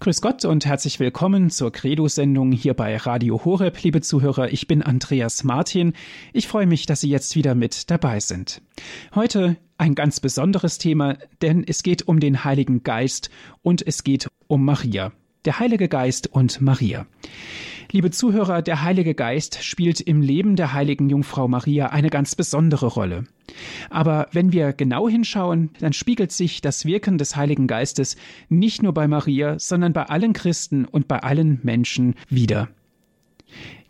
Grüß Gott und herzlich willkommen zur Credo-Sendung hier bei Radio Horeb, liebe Zuhörer. Ich bin Andreas Martin. Ich freue mich, dass Sie jetzt wieder mit dabei sind. Heute ein ganz besonderes Thema, denn es geht um den Heiligen Geist und es geht um Maria. Der Heilige Geist und Maria. Liebe Zuhörer, der Heilige Geist spielt im Leben der heiligen Jungfrau Maria eine ganz besondere Rolle. Aber wenn wir genau hinschauen, dann spiegelt sich das Wirken des Heiligen Geistes nicht nur bei Maria, sondern bei allen Christen und bei allen Menschen wieder.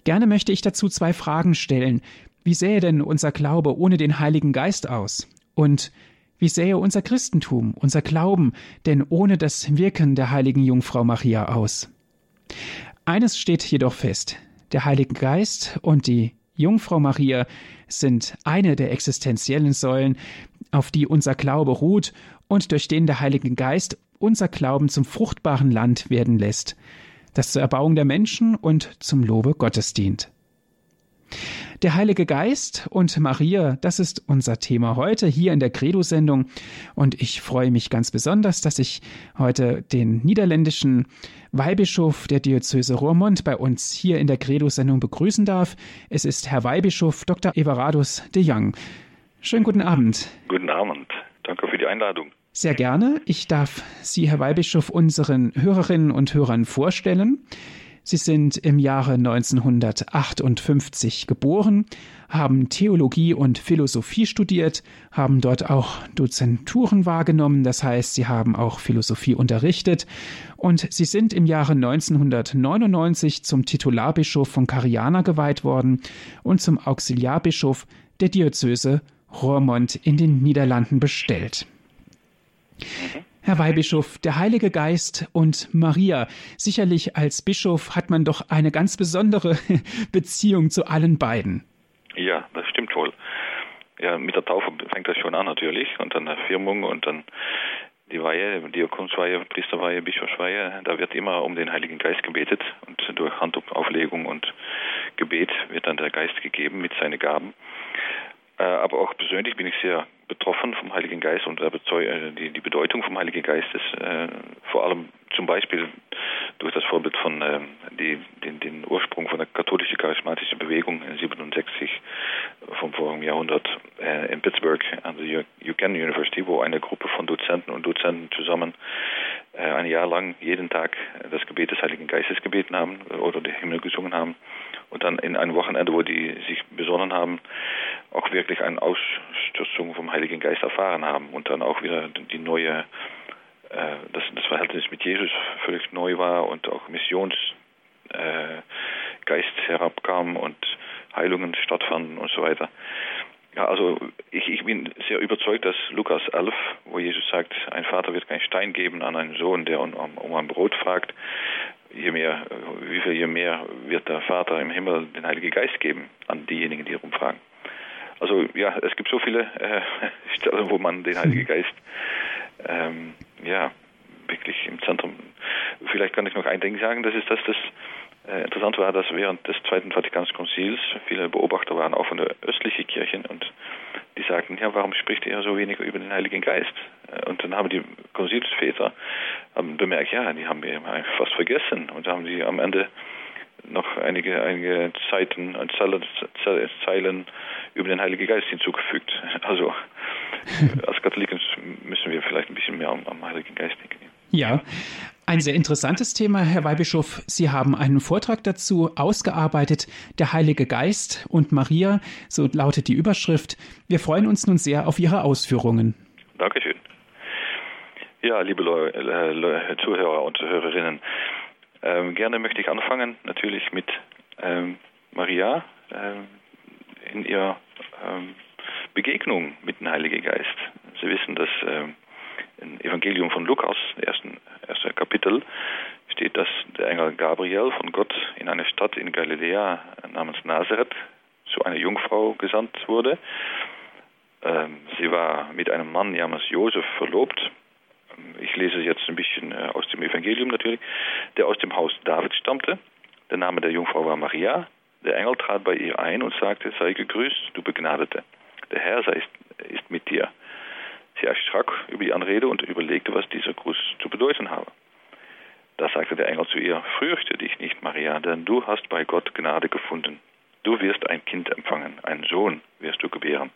Gerne möchte ich dazu zwei Fragen stellen. Wie sähe denn unser Glaube ohne den Heiligen Geist aus? Und wie sähe unser Christentum, unser Glauben denn ohne das Wirken der heiligen Jungfrau Maria aus? Eines steht jedoch fest. Der Heilige Geist und die Jungfrau Maria sind eine der existenziellen Säulen, auf die unser Glaube ruht und durch den der Heilige Geist unser Glauben zum fruchtbaren Land werden lässt, das zur Erbauung der Menschen und zum Lobe Gottes dient. Der Heilige Geist und Maria, das ist unser Thema heute hier in der Credo-Sendung. Und ich freue mich ganz besonders, dass ich heute den niederländischen Weihbischof der Diözese Roermond bei uns hier in der Credo-Sendung begrüßen darf. Es ist Herr Weihbischof Dr. Everardus de Young. Schönen guten Abend. Guten Abend. Danke für die Einladung. Sehr gerne. Ich darf Sie, Herr Weihbischof, unseren Hörerinnen und Hörern vorstellen. Sie sind im Jahre 1958 geboren, haben Theologie und Philosophie studiert, haben dort auch Dozenturen wahrgenommen, das heißt, sie haben auch Philosophie unterrichtet und sie sind im Jahre 1999 zum Titularbischof von Cariana geweiht worden und zum Auxiliarbischof der Diözese Roermond in den Niederlanden bestellt. Herr Weihbischof, der Heilige Geist und Maria. Sicherlich als Bischof hat man doch eine ganz besondere Beziehung zu allen beiden. Ja, das stimmt wohl. Ja, mit der Taufe fängt das schon an natürlich und dann der Firmung und dann die Weihe, Diakonsweihe, Priesterweihe, Bischofsweihe, da wird immer um den Heiligen Geist gebetet und durch Handauflegung und Gebet wird dann der Geist gegeben mit seinen Gaben. Äh, aber auch persönlich bin ich sehr betroffen vom Heiligen Geist und äh, die, Bedeutung vom Heiligen Geist ist äh, vor allem zum Beispiel durch das Vorbild von äh, die, den, den, Ursprung von der katholischen charismatischen Bewegung in 67 vom vorigen Jahrhundert äh, in Pittsburgh an der Buchanan University, wo eine Gruppe von Dozenten und Dozenten zusammen äh, ein Jahr lang jeden Tag das Gebet des Heiligen Geistes gebeten haben oder den Himmel gesungen haben und dann in einem Wochenende, wo die sich besonnen haben, auch wirklich eine Ausstützung vom Heiligen Geist erfahren haben und dann auch wieder die neue, äh, das, das Verhältnis mit Jesus völlig neu war und auch Missionsgeist äh, herabkam und Heilungen stattfanden und so weiter. Ja, also ich, ich bin sehr überzeugt, dass Lukas 11, wo Jesus sagt, ein Vater wird keinen Stein geben an einen Sohn, der um, um ein Brot fragt, je mehr, wie viel je mehr wird der Vater im Himmel den Heiligen Geist geben an diejenigen, die rumfragen. Also ja, es gibt so viele äh, Stellen, wo man den Heiligen Geist ähm, ja wirklich im Zentrum. Vielleicht kann ich noch ein Ding sagen, das ist, dass das äh, interessant war, dass während des Zweiten Vatikanischen Konzils viele Beobachter waren, auch von der östlichen Kirchen, und die sagten, ja, warum spricht er so wenig über den Heiligen Geist? Äh, und dann haben die Konzilsväter haben bemerkt, ja, die haben wir fast vergessen und haben sie am Ende noch einige, einige Zeiten, Zeilen über den Heiligen Geist hinzugefügt. Also als Katholiken müssen wir vielleicht ein bisschen mehr am, am Heiligen Geist denken. Ja, ein sehr interessantes Thema, Herr Weihbischof. Sie haben einen Vortrag dazu ausgearbeitet, der Heilige Geist und Maria, so lautet die Überschrift. Wir freuen uns nun sehr auf Ihre Ausführungen. Dankeschön. Ja, liebe Le Le Zuhörer und Zuhörerinnen, ähm, gerne möchte ich anfangen natürlich mit ähm, Maria ähm, in ihrer ähm, Begegnung mit dem Heiligen Geist. Sie wissen, dass ähm, im Evangelium von Lukas, ersten, erster Kapitel, steht, dass der Engel Gabriel von Gott in eine Stadt in Galiläa namens Nazareth zu einer Jungfrau gesandt wurde. Ähm, sie war mit einem Mann namens Josef verlobt ich lese jetzt ein bisschen äh, aus dem Evangelium natürlich, der aus dem Haus David stammte. Der Name der Jungfrau war Maria. Der Engel trat bei ihr ein und sagte, sei gegrüßt, du Begnadete. Der Herr sei, ist mit dir. Sie erschrak über die Anrede und überlegte, was dieser Gruß zu bedeuten habe. Da sagte zu ihr, fürchte dich nicht, Maria, denn du hast bei Gott Gnade gefunden. Du wirst ein Kind empfangen, einen Sohn wirst du gebären.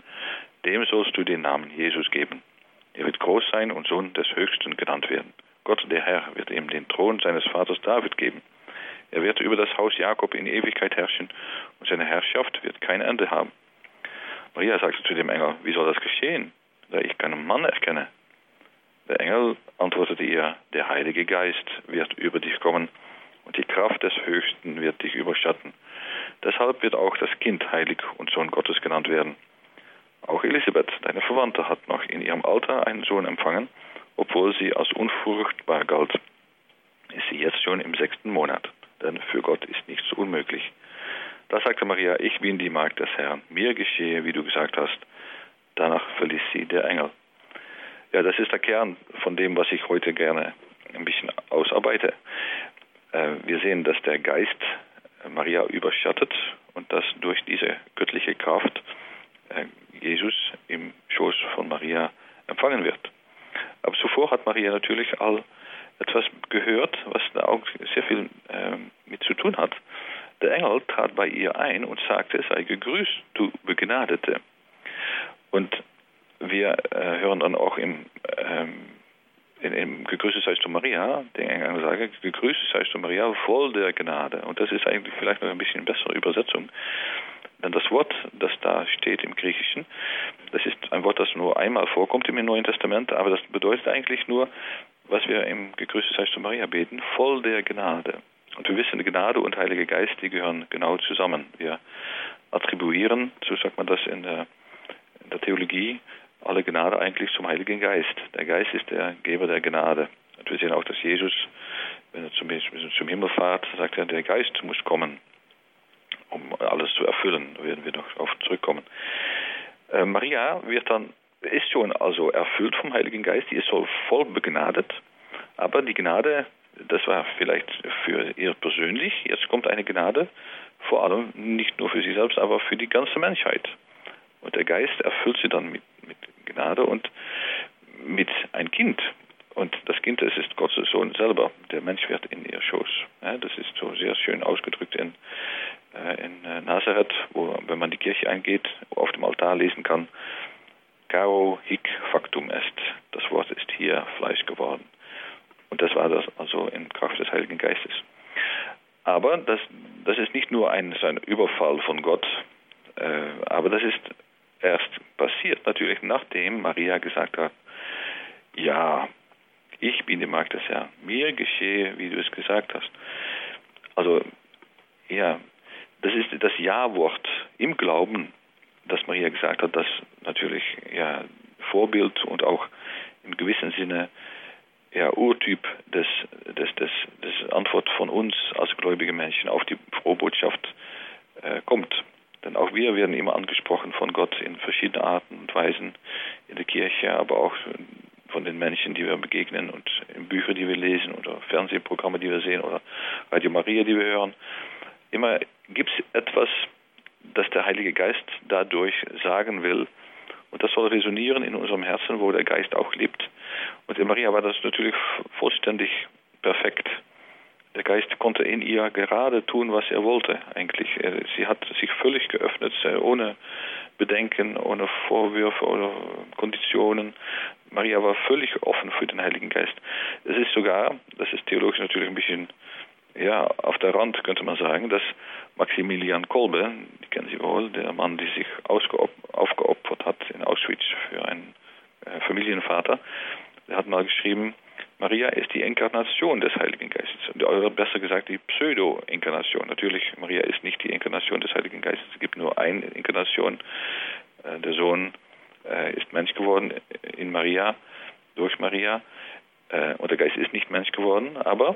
Dem sollst du den Namen Jesus geben. Er wird groß sein und Sohn des Höchsten genannt werden. Gott, der Herr, wird ihm den Thron seines Vaters David geben. Er wird über das Haus Jakob in Ewigkeit herrschen und seine Herrschaft wird kein Ende haben. Maria sagte zu dem Engel, wie soll das geschehen, ich keinen Mann erkenne? Der Engel antwortete ihr, der Heilige Geist wird über dich kommen und die Kraft des Höchsten wird dich überschatten. Deshalb wird auch das Kind heilig und Sohn Gottes genannt werden. Auch Elisabeth, deine Verwandte, hat noch in ihrem Alter einen Sohn empfangen, obwohl sie als unfruchtbar galt. Ist sie jetzt schon im sechsten Monat, denn für Gott ist nichts unmöglich. Da sagte Maria, ich bin die Magd des Herrn, mir geschehe, wie du gesagt hast. Danach verließ sie der Engel. Ja, das ist der Kern von dem, was ich heute gerne ein bisschen ausarbeite. Äh, wir sehen, dass der Geist Maria überschattet und dass durch diese göttliche Kraft äh, Jesus im Schoß von Maria empfangen wird. Aber zuvor hat Maria natürlich all etwas gehört, was da auch sehr viel äh, mit zu tun hat. Der Engel trat bei ihr ein und sagte, sei gegrüßt, du Begnadete. Und wir äh, hören dann auch im, ähm, in, im Gegrüßet seist du Maria, den Engel sage, gegrüßet seist du Maria, voll der Gnade. Und das ist eigentlich vielleicht noch ein bisschen bessere Übersetzung. Denn das Wort, das da steht im Griechischen, das ist ein Wort, das nur einmal vorkommt im Neuen Testament, aber das bedeutet eigentlich nur, was wir im Gegrüßet seist du Maria beten, voll der Gnade. Und wir wissen, Gnade und Heiliger Geist, die gehören genau zusammen. Wir attribuieren, so sagt man das in der, der Theologie, alle Gnade eigentlich zum Heiligen Geist. Der Geist ist der Geber der Gnade. Und wir sehen auch, dass Jesus, wenn er zum, Himmel fährt, sagt er, der Geist muss kommen, um alles zu erfüllen. Da werden wir noch darauf zurückkommen. Äh, Maria wird dann, ist schon also erfüllt vom Heiligen Geist, die ist so voll begnadet, aber die Gnade, das war vielleicht für ihr persönlich, jetzt kommt eine Gnade, vor allem nicht nur für sie selbst, aber für die ganze Menschheit. Und der Geist erfüllt sie dann mit, mit Gnade und mit ein Kind. Und das Kind, das ist Gottes Sohn selber. Der Mensch wird in ihr Schoß. Ja, das ist so sehr schön ausgedrückt in, äh, in äh, Nazareth, wo, wenn man die Kirche eingeht, auf dem Altar lesen kann, Caro hic factum est. Das Wort ist hier Fleisch geworden. Und das war das also in Kraft des Heiligen Geistes. Aber das, das ist nicht nur ein, ein Überfall von Gott, äh, aber das ist erst passiert, natürlich nachdem Maria gesagt hat, ja, ich bin die Magd des Herrn, mir geschehe, wie du es gesagt hast. Also, ja, das ist das Ja-Wort im Glauben, das Maria gesagt hat, das natürlich ja Vorbild und auch im gewissen Sinne ja, Urtyp des, des, des, des Antwort von uns als gläubige Menschen auf die Frohbotschaft äh, kommt. Denn auch wir werden immer angesprochen von Gott in verschiedenen Arten und Weisen in der Kirche, aber auch von den Menschen, die wir begegnen und in Büchern, die wir lesen oder Fernsehprogramme, die wir sehen oder Radio Maria, die wir hören. Immer gibt es etwas, das der Heilige Geist dadurch sagen will. Und das soll resonieren in unserem Herzen, wo der Geist auch lebt. Und in Maria war das natürlich vollständig perfekt. Der Geist konnte in ihr gerade tun, was er wollte, eigentlich. Sie hat sich völlig geöffnet, ohne Bedenken, ohne Vorwürfe oder Konditionen. Maria war völlig offen für den Heiligen Geist. Es ist sogar, das ist theologisch natürlich ein bisschen ja, auf der Rand, könnte man sagen, dass Maximilian Kolbe, die kennen Sie wohl, der Mann, der sich aufgeopfert hat in Auschwitz für einen äh, Familienvater, der hat mal geschrieben, Maria ist die Inkarnation des Heiligen Geistes. Oder besser gesagt, die Pseudo-Inkarnation. Natürlich, Maria ist nicht die Inkarnation des Heiligen Geistes. Es gibt nur eine Inkarnation. Äh, der Sohn äh, ist Mensch geworden in Maria, durch Maria. Äh, und der Geist ist nicht Mensch geworden. Aber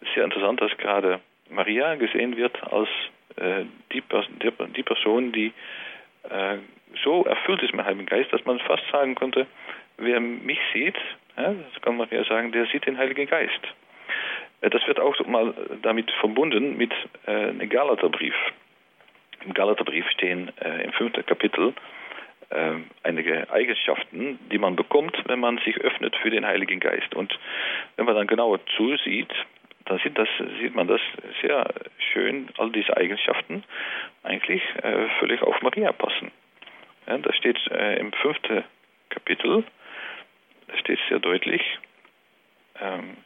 es ist sehr interessant, dass gerade Maria gesehen wird als die, Person, die so erfüllt ist mit dem Heiligen Geist, dass man fast sagen könnte, wer mich sieht, ja, das kann man ja sagen, der sieht den Heiligen Geist. Äh, das wird auch mal damit verbunden mit äh, dem Galaterbrief. Im Galaterbrief stehen äh, im fünften Kapitel äh, einige Eigenschaften, die man bekommt, wenn man sich öffnet für den Heiligen Geist. Und wenn man dann genauer zusieht, dann sieht, das, sieht man das sehr schön, all diese Eigenschaften eigentlich äh, völlig auf Maria passen. Ja, da steht äh, im fünften Kapitel, da steht sehr deutlich, ähm,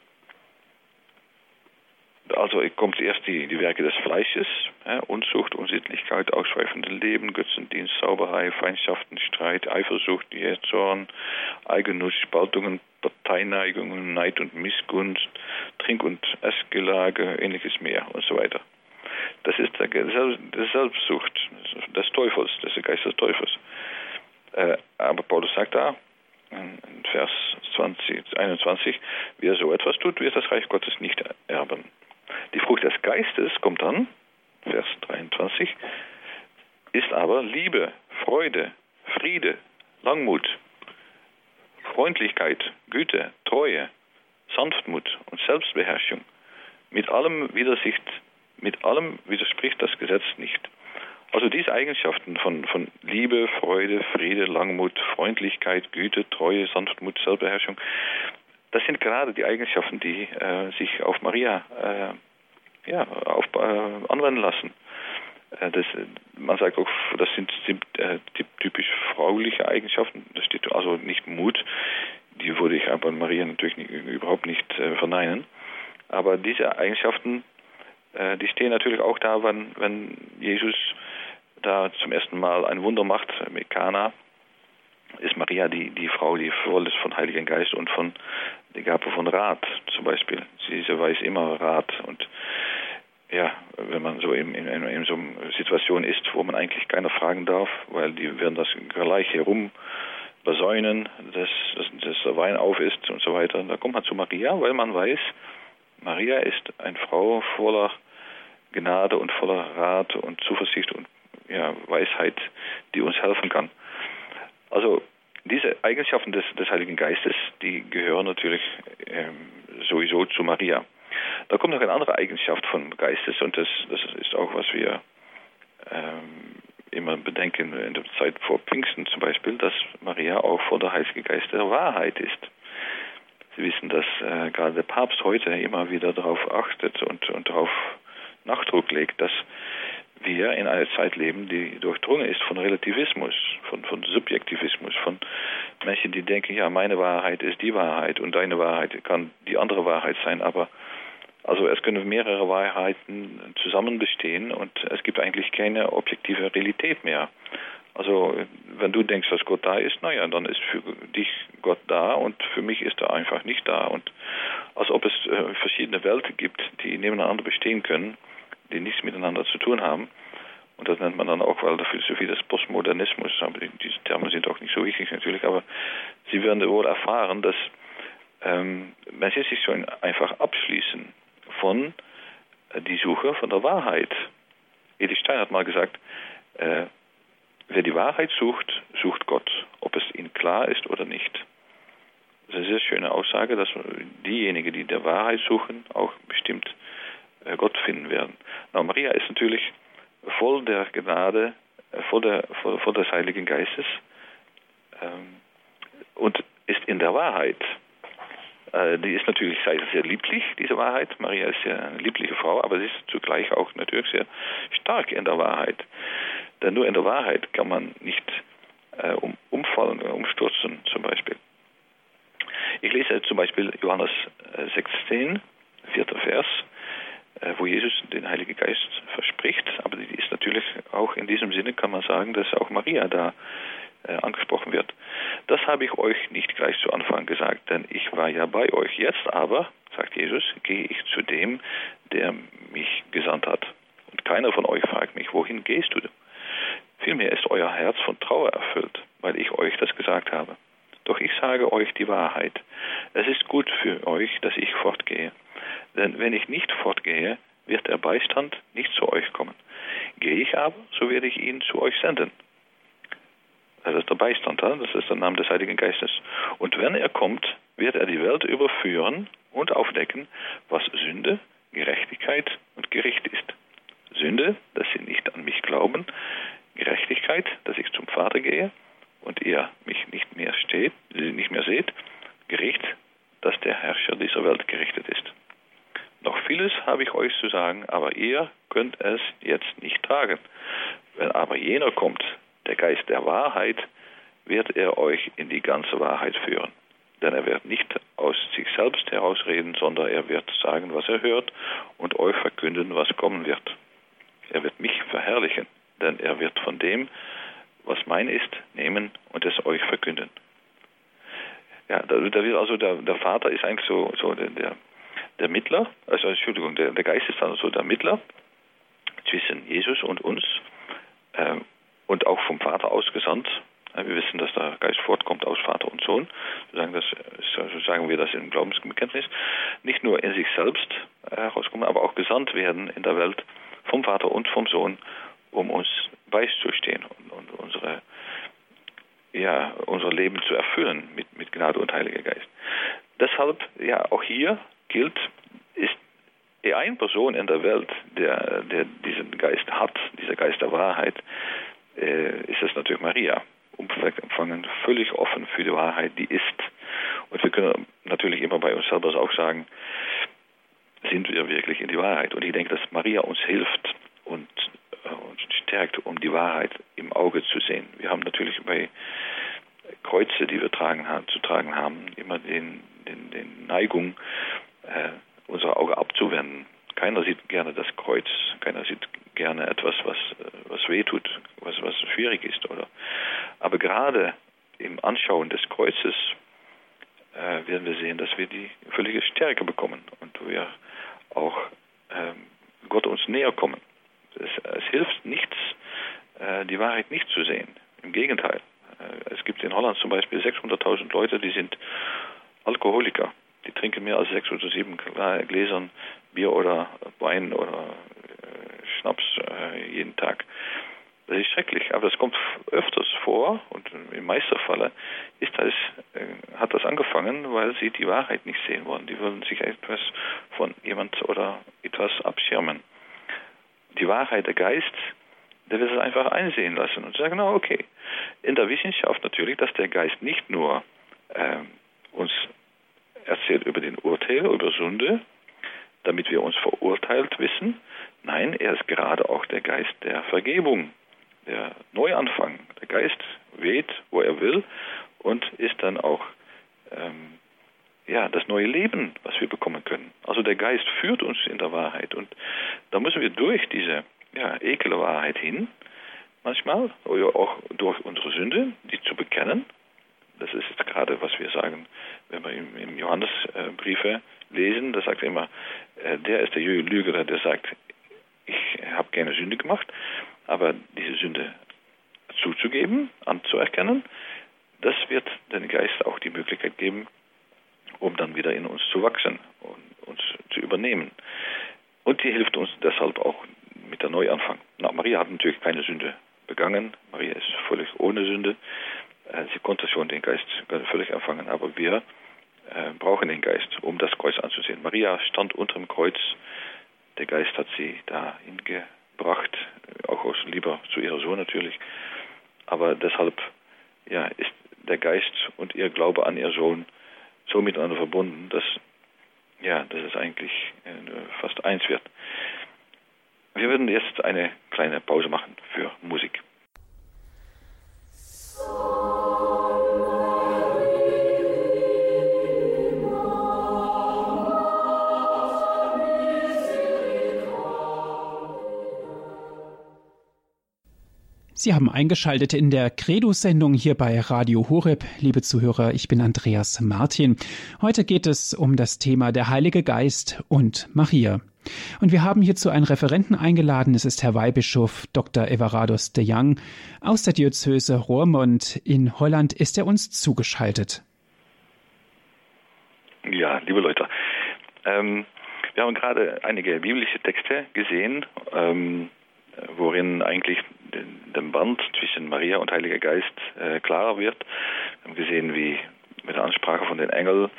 also kommt erst die, die Werke des Fleisches, ja, Unzucht, Unsittlichkeit, ausschweifende Leben, Götzendienst, Sauberei, Feindschaften, Streit, Eifersucht, Zorn, Eigennutz, Spaltungen, Parteinaigungen, Neid und Missgunst, Trink- und Essgelage, ähnliches mehr und so weiter. Das ist der, der Selbstsucht des Teufels, des Geistes des Teufels. Äh, aber Paulus sagt da, in Vers 20, 21, wer so etwas tut, wird das Reich Gottes nicht erben. Die Frucht des Geistes kommt dann, Vers 23, ist aber Liebe, Freude, Friede, Langmut, Freundlichkeit, Güte, Treue, Sanftmut und Selbstbeherrschung. Mit allem mit allem widerspricht das Gesetz nicht. Also diese Eigenschaften von, von Liebe, Freude, Friede, Langmut, Freundlichkeit, Güte, Treue, Sanftmut, Selbstbeherrschung, das sind gerade die Eigenschaften, die äh, sich auf Maria äh, ja, auf, äh, anwenden lassen. Äh, das, man sagt auch, das sind äh, typisch frauliche Eigenschaften. Das steht also nicht Mut. Die würde ich aber Maria natürlich nicht, überhaupt nicht äh, verneinen. Aber diese Eigenschaften, die stehen natürlich auch da, wenn, wenn Jesus da zum ersten Mal ein Wunder macht mit Kana ist Maria die, die Frau, die voll ist von Heiligen Geist und von der Gabe von Rat zum Beispiel. Sie, sie weiß immer Rat und ja, wenn man so in, in, in, so einer Situation ist, wo man eigentlich keiner fragen darf, weil die werden das gleich herum besäunen, dass, dass, dass der Wein auf ist und so weiter. Da kommt man zu Maria, weil man weiß, Maria ist eine Frau voller Gnade und voller Rat und Zuversicht und ja, Weisheit, die uns helfen kann. Also diese Eigenschaften des, des Heiligen Geistes, die gehören natürlich ähm, sowieso zu Maria. Da kommt noch eine andere Eigenschaft von Geistes und das, das ist auch, was wir ähm, immer bedenken in der Zeit vor Pfingsten zum Beispiel, dass Maria auch vor der Heilige Geist der Wahrheit ist. Sie wissen, dass äh, gerade der Papst heute immer wieder darauf achtet und, und darauf Nachdruck legt, dass wir in einer Zeit leben, die durchdrungen ist von Relativismus, von, von Subjektivismus, von Menschen, die denken, ja, meine Wahrheit ist die Wahrheit und deine Wahrheit kann die andere Wahrheit sein, aber also es können mehrere Wahrheiten zusammen bestehen und es gibt eigentlich keine objektive Realität mehr. Also wenn du denkst, dass Gott da ist, naja, dann ist für dich Gott da und für mich ist er einfach nicht da. Und als ob es äh, verschiedene Welten gibt, die nebeneinander bestehen können die nichts miteinander zu tun haben. Und das nennt man dann auch, weil der Philosophie des Postmodernismus, aber diese Terme sind auch nicht so wichtig natürlich, aber Sie werden wohl erfahren, dass ähm, Menschen sich so einfach abschließen von äh, die Suche von der Wahrheit. Edith Stein hat mal gesagt, äh, wer die Wahrheit sucht, sucht Gott, ob es ihnen klar ist oder nicht. Das ist eine sehr schöne Aussage, dass diejenigen, die der Wahrheit suchen, auch bestimmt Gott finden werden. Na, Maria ist natürlich voll der Gnade, äh, voll, der, voll, voll des Heiligen Geistes ähm, und ist in der Wahrheit. Äh, die ist natürlich sehr, sehr lieblich, diese Wahrheit. Maria ist ja eine liebliche Frau, aber sie ist zugleich auch natürlich sehr stark in der Wahrheit. Denn nur in der Wahrheit kann man nicht äh, um, umfallen, umstürzen zum Beispiel. Ich lese zum Beispiel Johannes 16, vierter Vers. Äh, wo Jesus den Heiligen Geist verspricht. Aber die ist natürlich auch in diesem Sinne, kann man sagen, dass auch Maria da äh, angesprochen wird. Das habe ich euch nicht gleich zu Anfang gesagt, denn ich war ja bei euch. Jetzt aber, sagt Jesus, gehe ich zu dem, der mich gesandt hat. Und keiner von euch fragt mich, wohin gehst du? Vielmehr ist euer Herz von Trauer erfüllt, weil ich euch das gesagt habe. Doch ich sage euch die Wahrheit. Es ist gut für euch, dass ich fortgehe. Denn wenn ich nicht fortgehe, wird der Beistand nicht zu euch kommen. Gehe ich aber, so werde ich ihn zu euch senden. Das ist der Beistand, das ist der Name des Heiligen Geistes. Und wenn er kommt, wird er die Welt überführen und aufdecken, was Sünde, Gerechtigkeit und Gericht ist. Sünde, dass sie nicht an mich glauben, Gerechtigkeit, dass ich zum Vater gehe und ihr mich nicht mehr steht, nicht mehr seht, Gericht, dass der Herrscher dieser Welt gerichtet ist. Noch viel vieles habe ich euch zu sagen, aber ihr könnt es jetzt nicht tragen. Wenn aber jener kommt, der Geist der Wahrheit, wird er euch in die ganze Wahrheit führen. Denn er wird nicht aus sich selbst herausreden, sondern er wird sagen, was er hört und euch verkünden, was kommen wird. Er wird mich verherrlichen, denn er wird von dem, was mein ist, nehmen und es euch verkünden. Ja, da, da wird also der, der, Vater ist eigentlich so, so der, der Mittler, also Entschuldigung, der, der Geist ist dann so der Mittler zwischen Jesus und uns äh, und auch vom Vater ausgesandt. Wir wissen, dass der Geist fortkommt aus Vater und Sohn. So sagen, das, so sagen wir das im Glaubensbekenntnis. Nicht nur in sich selbst gesandt werden in der Welt vom Vater und vom Sohn, um uns beizustehen und, und unsere, ja, unser Leben zu erfüllen mit, mit Gnade und Heiliger Geist. Deshalb, ja, auch hier gilt, ist die eine Person in der Welt, der, der diesen Geist hat, dieser Geist der Wahrheit, äh, ist es natürlich Maria. Umfangen, völlig offen für die Wahrheit, die ist. Und wir können natürlich immer bei uns selber auch sagen, sind wir wirklich in die Wahrheit? Und ich denke, dass Maria uns hilft und äh, uns stärkt, um die Wahrheit im Auge zu sehen. Wir haben natürlich bei Kreuze, die wir tragen, zu tragen haben, immer den, den, den Neigung, äh, unser Auge abzuwenden. Keiner sieht gerne das Kreuz, keiner sieht gerne etwas, was, was wehtut, was, was schwierig ist. Oder. Aber gerade im Anschauen des Kreuzes äh, werden wir sehen, dass wir die völlige Stärke bekommen und wir auch ähm, Gott uns näher kommen. Es, es hilft nichts, äh, die Wahrheit nicht zu sehen. Im Gegenteil. Äh, es gibt in Holland zum Beispiel 600.000 Leute, die sind Alkoholiker. Die trinken mehr als sechs oder sieben Gläsern Bier oder Wein oder äh, Schnaps äh, jeden Tag. Das ist schrecklich, aber das kommt öfters vor und im meisten Falle ist das, äh, hat das angefangen, weil sie die Wahrheit nicht sehen wollen. Die wollen sich etwas von jemand oder etwas abschirmen. Die Wahrheit, der Geist, der will es einfach einsehen lassen und sagen, na okay. In der Wissenschaft natürlich, dass der Geist nicht nur äh, uns erzählt über den Urteil, über Sünde, damit wir uns verurteilt wissen. Nein, er ist gerade auch der Geist der Vergebung, der Neuanfang. Der Geist weht, wo er will und ist dann auch ähm, ja, das neue Leben, was wir bekommen können. Also der Geist führt uns in der Wahrheit und da müssen wir durch diese ja, ekle Wahrheit hin, manchmal, oder auch durch unsere Sünde, die zu bekennen. Das ist gerade, was wir sagen, wenn wir im, im Johannesbriefe lesen, da sagt er immer, äh, der ist der Lüger, der sagt, ich habe keine Sünde gemacht, aber diese Sünde zuzugeben, anzuerkennen, das wird den Geist auch die Möglichkeit geben, um dann wieder in uns zu wachsen und uns zu übernehmen. Und die hilft uns deshalb auch mit der Neuanfang. Na, Maria hat natürlich keine Sünde begangen. Maria ist völlig ohne Sünde. Äh, sie konnte schon den Geist völlig empfangen, aber wir äh, brauchen den Geist, um das Kreuz anzusehen. Maria stand unter dem Kreuz. Der Geist hat sie da hingebracht, auch aus Liebe zu ihrer Sohn natürlich. Aber deshalb ja, ist der Geist und ihr Glaube an ihr Sohn so miteinander verbunden, dass, ja, dass es eigentlich äh, fast eins wird. Wir würden jetzt eine kleine Pause machen für Musik. Sie haben eingeschaltet in der Credo-Sendung hier bei Radio Horeb. Liebe Zuhörer, ich bin Andreas Martin. Heute geht es um das Thema der Heilige Geist und Maria. Und wir haben hierzu einen Referenten eingeladen. Es ist Herr Weihbischof Dr. Everados de Young. Aus der Diözese Roermond in Holland ist er uns zugeschaltet. Ja, liebe Leute, ähm, wir haben gerade einige biblische Texte gesehen, ähm, worin eigentlich dem Band zwischen Maria und Heiliger Geist äh, klarer wird. Wir haben gesehen, wie mit der Ansprache von den Engeln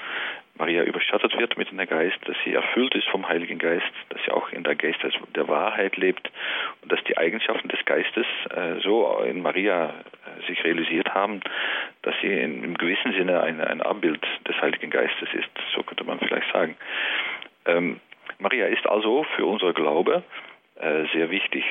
Maria überschattet wird mit dem Geist, dass sie erfüllt ist vom Heiligen Geist, dass sie auch in der Geist der Wahrheit lebt und dass die Eigenschaften des Geistes äh, so in Maria äh, sich realisiert haben, dass sie in, im gewissen Sinne ein, ein Abbild des Heiligen Geistes ist. So könnte man vielleicht sagen. Ähm, Maria ist also für unser Glaube äh, sehr wichtig.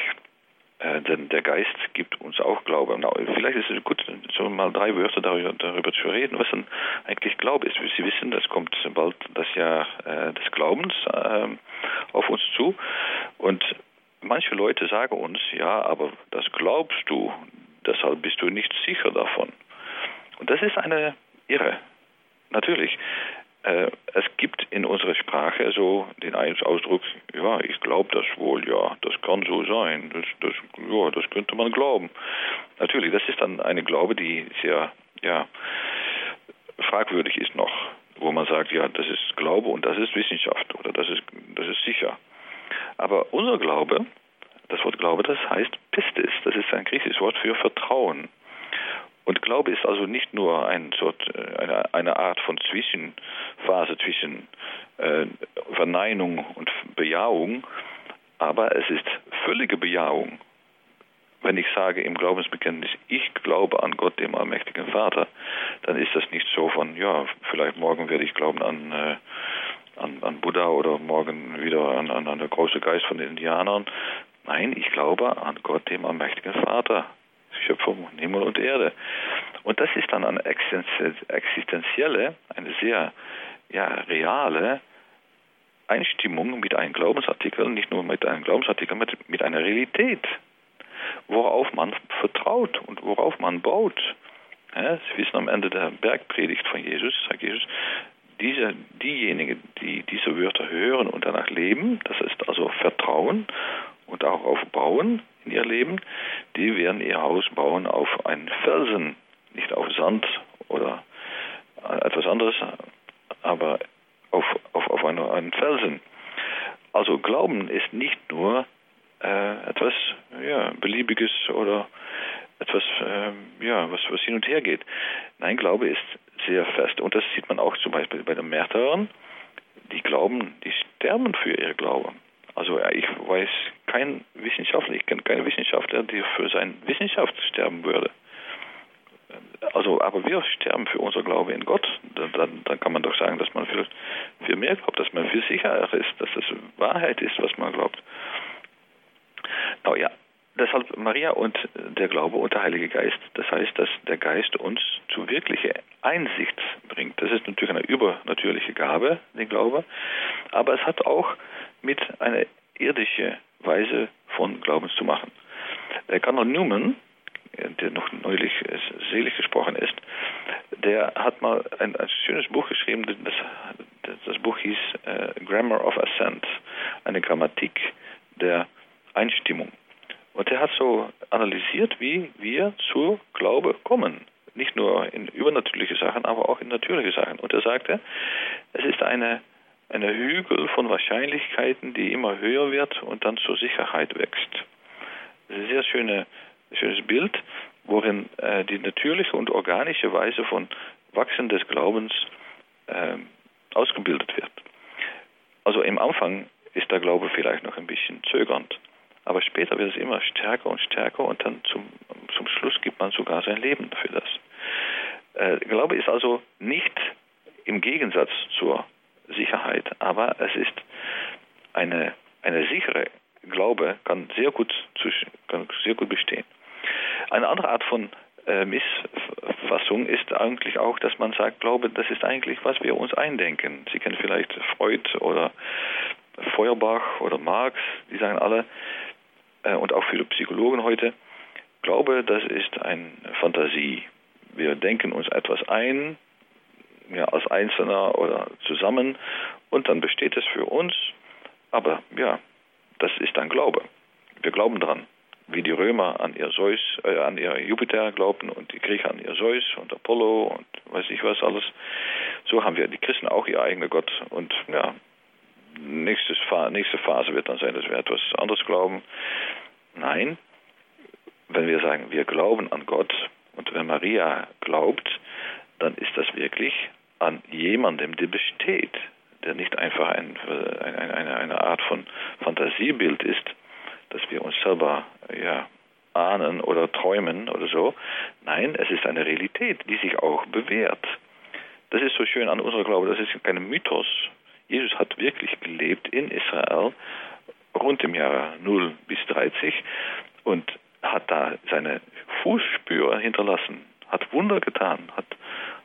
Äh, denn der Geist gibt uns auch Glaube. Na, vielleicht ist es gut, so mal drei Wörter darüber, darüber, zu reden, was dann eigentlich Glaube ist. Sie wissen, das kommt bald das Jahr äh, des Glaubens äh, auf uns zu. Und manche Leute sagen uns, ja, aber das glaubst du, deshalb bist du nicht sicher davon. Und das ist eine Irre. Natürlich. Äh, es gibt in unserer Sprache so den Ausdruck, ja, ich glaube das wohl, ja, das kann so sein, das, das, ja, das könnte man glauben. Natürlich, das ist dann eine Glaube, die sehr, ja, fragwürdig ist noch, wo man sagt, ja, das ist Glaube und das ist Wissenschaft oder das ist, das ist sicher. Aber unser Glaube, das Wort Glaube, das heißt Pistis, das ist ein griechisches Wort für Vertrauen. Und Glaube ist also nicht nur ein Sort, äh, eine, eine Art von Zwischenphase zwischen äh, Verneinung und Bejahung, aber es ist völlige Bejahung. Wenn ich sage im Glaubensbekenntnis, ich glaube an Gott, dem allmächtigen Vater, dann ist das nicht so von, ja, vielleicht morgen werde ich glauben an, äh, an, an Buddha oder morgen wieder an, an, an der große Geist von den Indianern. Nein, ich glaube an Gott, dem allmächtigen Vater, Schöpfung Himmel und Erde. Und das ist dann eine existenzielle, eine sehr ja, reale Einstimmung mit einem Glaubensartikel, nicht nur mit einem Glaubensartikel, mit, mit einer Realität, worauf man vertraut und worauf man baut. Ja, Sie wissen am Ende der Bergpredigt von Jesus, sagt Jesus, diese, diejenigen, die diese Wörter hören und danach leben, das ist also Vertrauen und auch auf In ihr Leben, die werden ihr Haus bauen auf einen Felsen, nicht auf Sand oder etwas anderes, aber auf, auf, auf eine, einen Felsen. Also Glauben ist nicht nur äh, etwas ja, Beliebiges oder etwas, äh, ja, was, was hin und her geht. Nein, Glaube ist sehr fest. Und das sieht man auch zum Beispiel bei den Märtyrern. Die glauben, die sterben für ihr Glauben. Also ich weiß kein Wissenschaftler, ich kenne keinen Wissenschaftler, der für seine Wissenschaft sterben würde. Also, aber wir sterben für unser Glaube in Gott. Dann, dann kann man doch sagen, dass man viel, viel mehr glaubt, dass man viel sicherer ist, dass es Wahrheit ist, was man glaubt. Na ja, deshalb Maria und der Glaube und der Heilige Geist. Das heißt, dass der Geist uns zu wirklicher Einsicht bringt. Das ist natürlich eine übernatürliche Gabe, den Glaube, aber es hat auch mit einer irdischen Weise von Glaubens zu machen. Der Cardinal Newman, der noch neulich selig gesprochen ist, der hat mal ein, ein schönes Buch geschrieben, das, das Buch hieß äh, Grammar of Assent, eine Grammatik der Einstimmung. Und er hat so analysiert, wie wir zur Glaube kommen. Nicht nur in übernatürliche Sachen, aber auch in natürliche Sachen. Und er sagte, es ist eine eine Hügel von Wahrscheinlichkeiten, die immer höher wird und dann zur Sicherheit wächst. Das ist ein sehr schöne, schönes Bild, worin äh, die natürliche und organische Weise von Wachsen des Glaubens äh, ausgebildet wird. Also im Anfang ist der Glaube vielleicht noch ein bisschen zögernd, aber später wird es immer stärker und stärker und dann zum, zum Schluss gibt man sogar sein Leben für das. Äh, Glaube ist also nicht im Gegensatz zur Sicherheit, aber es ist eine, eine sichere Glaube kann sehr gut kann sehr gut bestehen. Eine andere Art von äh, Missfassung ist eigentlich auch, dass man sagt, Glaube, das ist eigentlich, was wir uns eindenken. Sie kennen vielleicht Freud oder Feuerbach oder Marx, die sagen alle, äh, und auch viele Psychologen heute, Glaube, das ist eine Fantasie. Wir denken uns etwas ein, ja, als Einzelner oder zusammen und dann besteht es für uns. Aber ja, das ist ein Glaube. Wir glauben dran. Wie die Römer an ihr Zeus, äh, an ihr Jupiter glaubten und die Griecher an ihr Zeus und Apollo und weiß ich was alles. So haben wir die Christen auch ihr eigener Gott. Und ja, nächstes, nächste Phase wird dann sein, dass wir etwas anderes glauben. Nein, wenn wir sagen, wir glauben an Gott und wenn Maria glaubt, dann ist das wirklich an jemandem, der besteht, der nicht einfach ein, eine, eine, Art von Fantasiebild ist, dass wir uns selber ja, ahnen oder träumen oder so. Nein, es ist eine Realität, die sich auch bewährt. Das ist so schön an unserer Glaube, das ist kein Mythos. Jesus hat wirklich gelebt in Israel rund im Jahr 0 bis 30 und hat da seine Fußspür hinterlassen, hat Wunder getan, hat,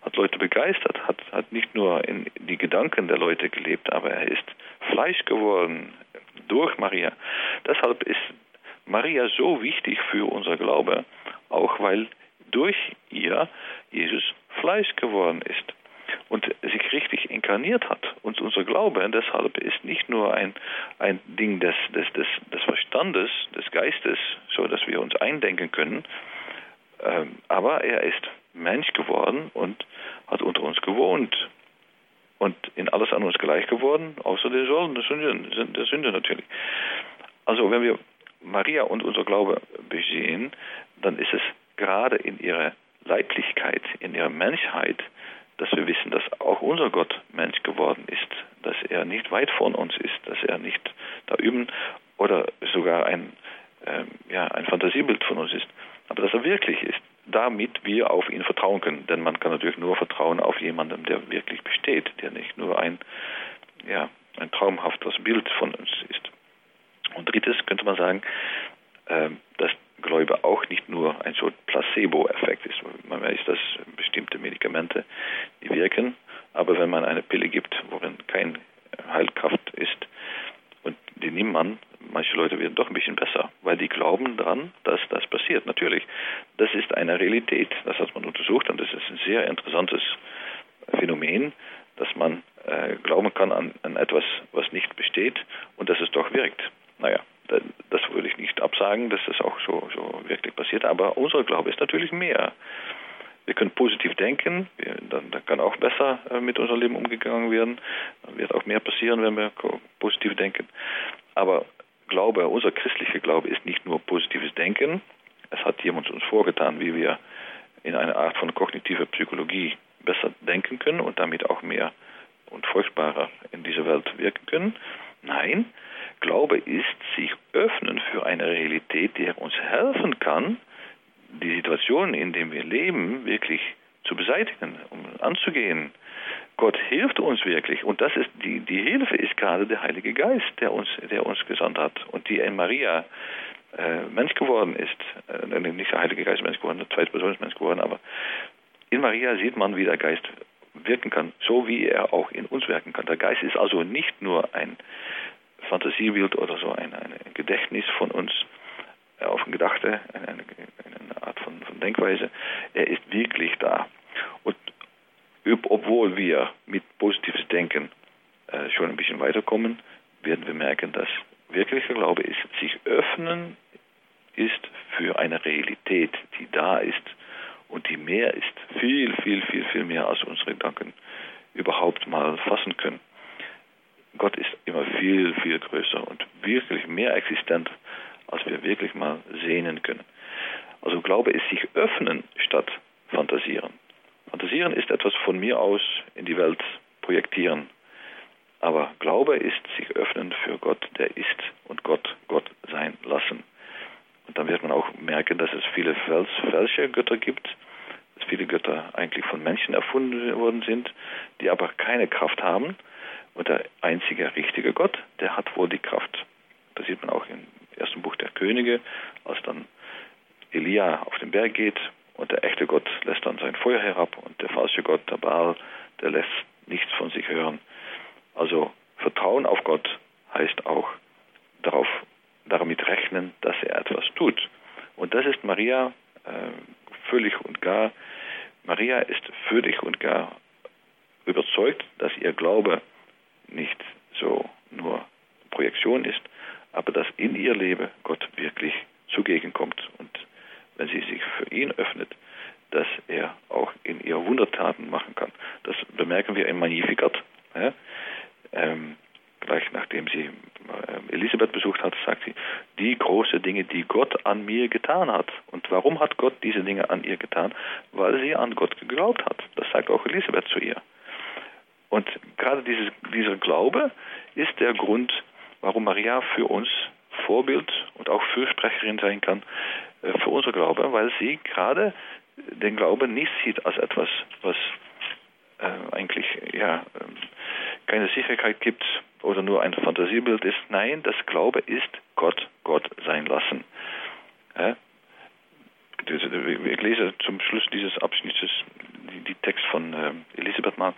hat Leute begeistert, hat, hat nicht nur in die Gedanken der Leute gelebt, aber er ist Fleisch geworden durch Maria. Deshalb ist Maria so wichtig für unser Glaube, auch weil durch ihr Jesus Fleisch geworden ist und sich richtig inkarniert hat. Und unser Glaube deshalb ist nicht nur ein, ein Ding des, des, des, des Verstandes, des Geistes, so dass wir uns eindenken können, ähm, aber er ist Mensch geworden und hat unter uns gewohnt. Und in alles an uns gleich geworden, außer der Sollen der Sünde, der Sünde natürlich. Also wenn wir Maria und unser Glaube besehen, dann ist es gerade in ihrer Leiblichkeit, in ihrer Menschheit, dass wir wissen, dass auch unser Gott Mensch geworden ist, dass er nicht weit von uns ist, dass er nicht da üben oder sogar ein, ähm, ja, ein Fantasiebild von uns ist, aber dass er wirklich ist, damit wir auf ihn vertrauen können. Denn man kann natürlich nur vertrauen auf jemanden, der wirklich besteht, der nicht nur ein, ja, ein traumhaftes Bild von uns ist. Und drittes könnte man sagen, äh, dass Gläube auch nicht nur ein so Placebo-Effekt ist. Man weiß, dass bestimmte Medikamente wirken, aber wenn man eine Pille gibt, worin kein Heilkraft ist und die nimmt man, manche Leute werden doch ein bisschen besser, weil die glauben daran, dass das passiert. Natürlich, das ist eine Realität, das hat man untersucht und das ist ein sehr interessantes Phänomen, dass man äh, glauben kann an, an etwas, was nicht besteht und dass es doch wirkt. Naja, das würde ich nicht absagen, dass das auch so, so wirklich passiert, aber unser Glaube ist natürlich mehr. Wir können positiv denken, wir, dann, dann, kann auch besser äh, mit unserem Leben umgegangen werden. Dann wird auch mehr passieren, wenn wir positiv denken. Aber Glaube, unser christlicher Glaube ist nicht nur positives Denken. Es hat jemand uns vorgetan, wie wir in einer Art von kognitiver Psychologie besser denken können und damit auch mehr und fruchtbarer in dieser Welt wirken können. Nein, Glaube ist sich öffnen für eine Realität, die uns helfen kann, die Situation, in der wir leben, wirklich zu beseitigen, um anzugehen. Gott hilft uns wirklich und das ist die, die Hilfe ist gerade der Heilige Geist, der uns, der uns gesandt hat und die in Maria äh, Mensch geworden ist. Äh, nicht der Heilige Geist Mensch geworden, der zweite Person ist Mensch geworden, aber in Maria sieht man, wie der Geist wirken kann, so wie er auch in uns wirken kann. Der Geist ist also nicht nur ein Fantasiebild oder so ein, ein Gedächtnis von uns äh, auf ein Gedachte, eine, eine Art von, von, Denkweise. Er ist wirklich da. Und obwohl wir mit positives Denken äh, schon ein bisschen weiterkommen, werden wir merken, dass wirklicher Glaube ist, sich öffnen ist für eine Realität, die da ist und die mehr ist, viel, viel, viel, viel mehr als unsere Gedanken überhaupt mal fassen können. Gott ist immer viel, viel größer und wirklich mehr existent, als wir wirklich mal sehnen können. Also Glaube ist sich öffnen statt fantasieren. Fantasieren ist etwas von mir aus in die Welt projektieren. Aber Glaube ist sich öffnen für Gott, der ist und Gott Gott sein lassen. Und dann wird man auch merken, dass es viele falsche Götter gibt, dass viele Götter eigentlich von Menschen erfunden worden sind, die aber keine Kraft haben und der einzige richtige Gott, der hat wohl die Kraft. Das sieht man auch im ersten Buch der Könige, als dann Elia auf den Berg geht und der echte Gott lässt dann sein Feuer herab und der falsche Gott, der Baal, der lässt nichts von sich hören. Also Vertrauen auf Gott heißt auch darauf, damit rechnen, dass er etwas tut. Und das ist Maria äh, völlig und gar. Maria ist völlig und gar überzeugt, dass ihr Glaube nicht so nur Projektion ist, aber dass in ihr Leben Gott wirklich zugegen kommt und wenn sie sich für ihn öffnet, dass er auch in ihr Wundertaten machen kann. Das bemerken wir im Magnificat. Ja? Ähm, gleich nachdem sie äh, Elisabeth besucht hat, sagt sie, die großen Dinge, die Gott an mir getan hat. Und warum hat Gott diese Dinge an ihr getan? Weil sie an Gott geglaubt hat. Das sagt auch Elisabeth zu ihr. Und gerade dieses, dieser Glaube ist der Grund, warum Maria für uns Vorbild und auch Fürsprecherin sein kann für unser Glaube, weil sie gerade den Glauben nicht sieht als etwas, was äh, eigentlich ja, ähm, keine Sicherheit gibt oder nur ein Fantasiebild ist. Nein, das Glaube ist Gott, Gott sein lassen. Ja? Ich lese zum Schluss dieses Abschnittes die, die Text von äh, Elisabeth mal.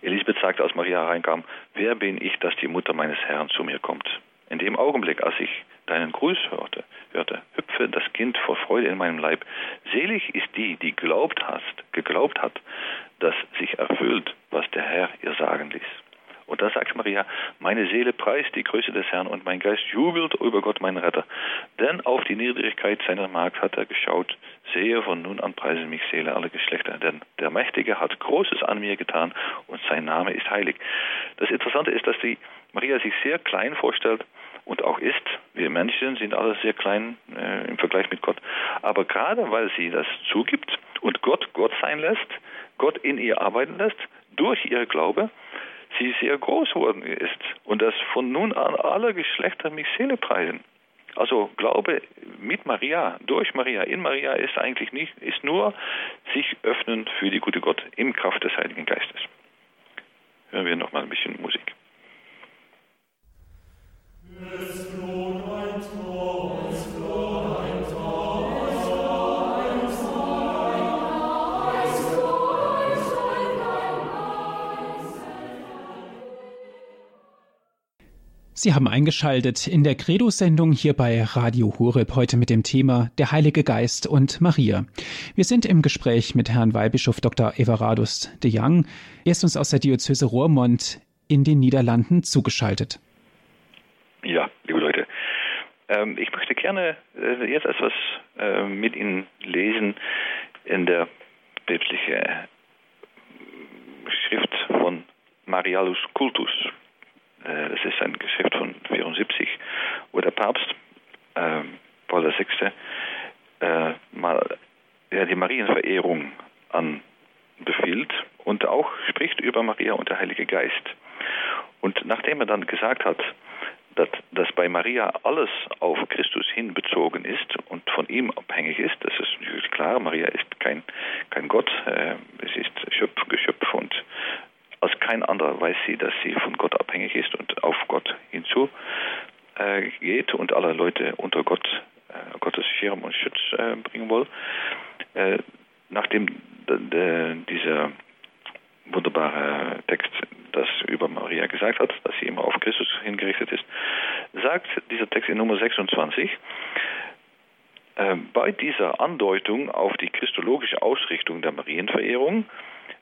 Elisabeth sagte, als Maria hereinkam, wer bin ich, dass die Mutter meines Herrn zu mir kommt? In dem Augenblick, als ich deinen Gruß hörte, hörte, hüpfe das Kind vor Freude in meinem Leib. Selig ist die, die geglaubt hat, geglaubt hat, dass sich erfüllt, was der Herr ihr sagen ließ. Und da sagt Maria, meine Seele preist die Größe des Herrn und mein Geist jubelt über Gott, meinen Retter. Denn auf die Niedrigkeit seiner Magd hat er geschaut. Sehe, von nun an preisen mich Seele alle Geschlechter. Denn der Mächtige hat Großes an mir getan und sein Name ist heilig. Das Interessante ist, dass die Maria sich sehr klein vorstellt und auch ist. Wir Menschen sind alle sehr klein äh, im Vergleich mit Gott. Aber gerade weil sie das zugibt und Gott Gott sein lässt, Gott in ihr arbeiten lässt, durch ihr Glaube, sie sehr groß worden ist und dass von nun an alle Geschlechter mich Seele preisen. Also Glaube mit Maria, durch Maria, in Maria ist eigentlich nicht, ist nur sich öffnen für die gute Gott im Kraft des Heiligen Geistes. Hören wir nochmal ein bisschen Musik. Sie haben eingeschaltet in der Credo-Sendung hier bei Radio Horeb heute mit dem Thema Der Heilige Geist und Maria. Wir sind im Gespräch mit Herrn Weihbischof Dr. Everardus de Young. Er ist uns aus der Diözese Roermond in den Niederlanden zugeschaltet. Ähm, ich möchte gerne äh, jetzt etwas äh, mit Ihnen lesen in der päpstlichen Schrift von Marialus Cultus. Äh, das ist ein Geschäft von 74, wo der Papst, äh, Paul VI., äh, mal ja, die Marienverehrung anbefiehlt und auch spricht über Maria und der Heilige Geist. Und nachdem er dann gesagt hat, dass, dass bei Maria alles auf Christus hin bezogen ist und von ihm abhängig ist, das ist natürlich klar, Maria ist kein, kein Gott, äh, es ist Schöpf, Geschöpf und als kein anderer weiß sie, dass sie von Gott abhängig ist und auf Gott hinzu äh, geht und alle Leute unter Gott, äh, Gottes Schirm und Schutz bringen will. Nachdem dieser wunderbare Text das über Maria gesagt hat, dass sie immer auf Christus hingerichtet ist, sagt dieser Text in Nummer 26, äh, bei dieser Andeutung auf die christologische Ausrichtung der Marienverehrung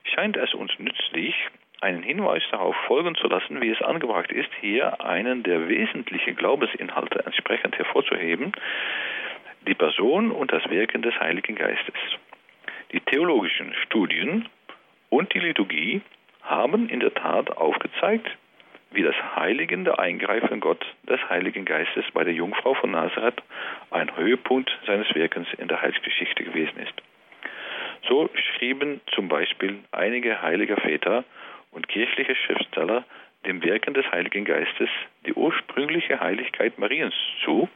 scheint es uns nützlich, einen Hinweis darauf folgen zu lassen, wie es angebracht ist, hier einen der wesentlichen Glaubensinhalte entsprechend hervorzuheben, die Person und das Wirken des Heiligen Geistes. Die theologischen Studien und die Liturgie haben in der Tat aufgezeigt, wie das heiligende Eingreifen Gott des Heiligen Geistes bei der Jungfrau von Nazareth ein Höhepunkt seines Wirkens in der Heilsgeschichte gewesen ist. So schrieben zum Beispiel einige heilige Väter und kirchliche Schriftsteller dem Wirken des Heiligen Geistes die ursprüngliche Heiligkeit Mariens zu,